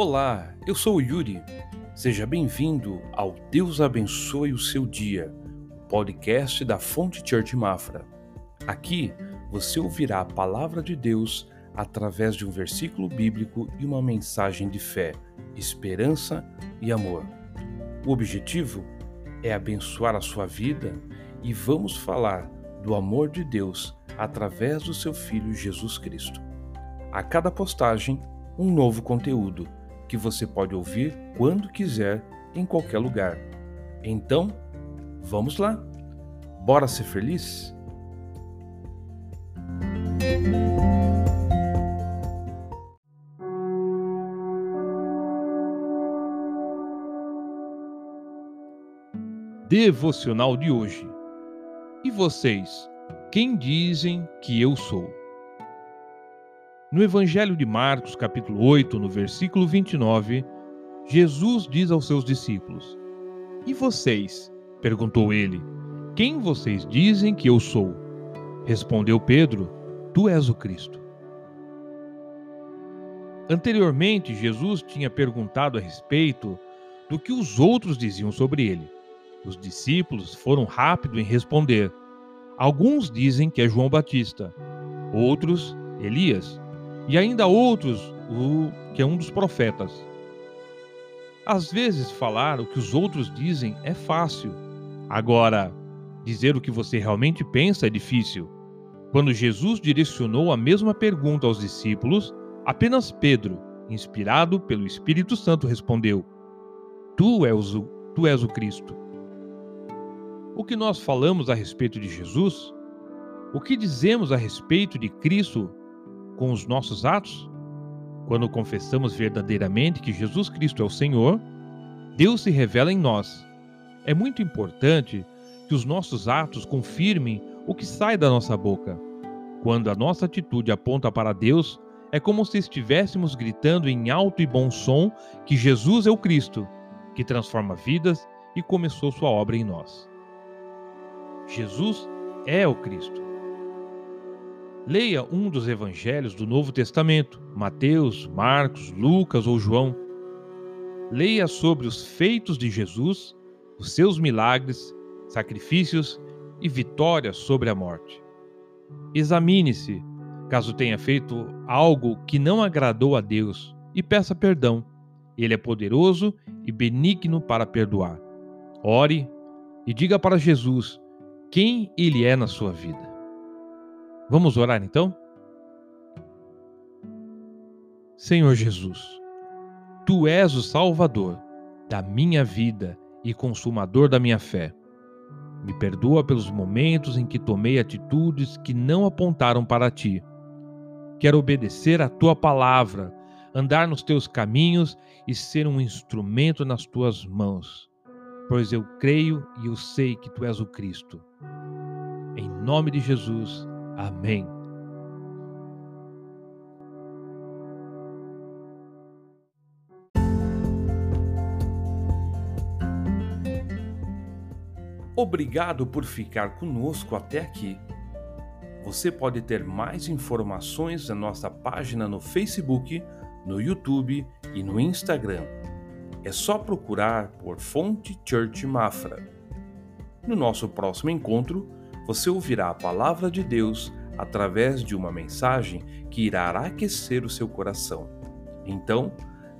Olá, eu sou o Yuri. Seja bem-vindo ao Deus Abençoe o Seu Dia, o podcast da Fonte Church Mafra. Aqui você ouvirá a palavra de Deus através de um versículo bíblico e uma mensagem de fé, esperança e amor. O objetivo é abençoar a sua vida e vamos falar do amor de Deus através do seu Filho Jesus Cristo. A cada postagem, um novo conteúdo que você pode ouvir quando quiser, em qualquer lugar. Então, vamos lá! Bora ser feliz? Devocional de hoje. E vocês, quem dizem que eu sou? No Evangelho de Marcos, capítulo 8, no versículo 29, Jesus diz aos seus discípulos: E vocês? perguntou ele: Quem vocês dizem que eu sou? Respondeu Pedro: Tu és o Cristo. Anteriormente, Jesus tinha perguntado a respeito do que os outros diziam sobre ele. Os discípulos foram rápidos em responder. Alguns dizem que é João Batista, outros Elias e ainda outros, o que é um dos profetas. Às vezes, falar o que os outros dizem é fácil. Agora, dizer o que você realmente pensa é difícil. Quando Jesus direcionou a mesma pergunta aos discípulos, apenas Pedro, inspirado pelo Espírito Santo, respondeu: Tu és o, tu és o Cristo. O que nós falamos a respeito de Jesus? O que dizemos a respeito de Cristo com os nossos atos? Quando confessamos verdadeiramente que Jesus Cristo é o Senhor, Deus se revela em nós. É muito importante que os nossos atos confirmem o que sai da nossa boca. Quando a nossa atitude aponta para Deus, é como se estivéssemos gritando em alto e bom som que Jesus é o Cristo, que transforma vidas e começou sua obra em nós. Jesus é o Cristo. Leia um dos evangelhos do Novo Testamento, Mateus, Marcos, Lucas ou João. Leia sobre os feitos de Jesus, os seus milagres, sacrifícios e vitórias sobre a morte. Examine-se, caso tenha feito algo que não agradou a Deus, e peça perdão. Ele é poderoso e benigno para perdoar. Ore e diga para Jesus quem ele é na sua vida. Vamos orar então? Senhor Jesus, tu és o Salvador da minha vida e consumador da minha fé. Me perdoa pelos momentos em que tomei atitudes que não apontaram para ti. Quero obedecer à tua palavra, andar nos teus caminhos e ser um instrumento nas tuas mãos, pois eu creio e eu sei que tu és o Cristo. Em nome de Jesus. Amém. Obrigado por ficar conosco até aqui. Você pode ter mais informações na nossa página no Facebook, no YouTube e no Instagram. É só procurar por Fonte Church Mafra. No nosso próximo encontro, você ouvirá a palavra de Deus através de uma mensagem que irá aquecer o seu coração. Então,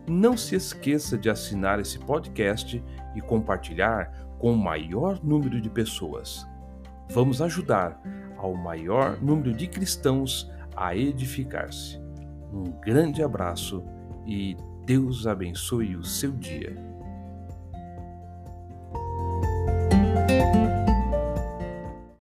não se esqueça de assinar esse podcast e compartilhar com o maior número de pessoas. Vamos ajudar ao maior número de cristãos a edificar-se. Um grande abraço e Deus abençoe o seu dia.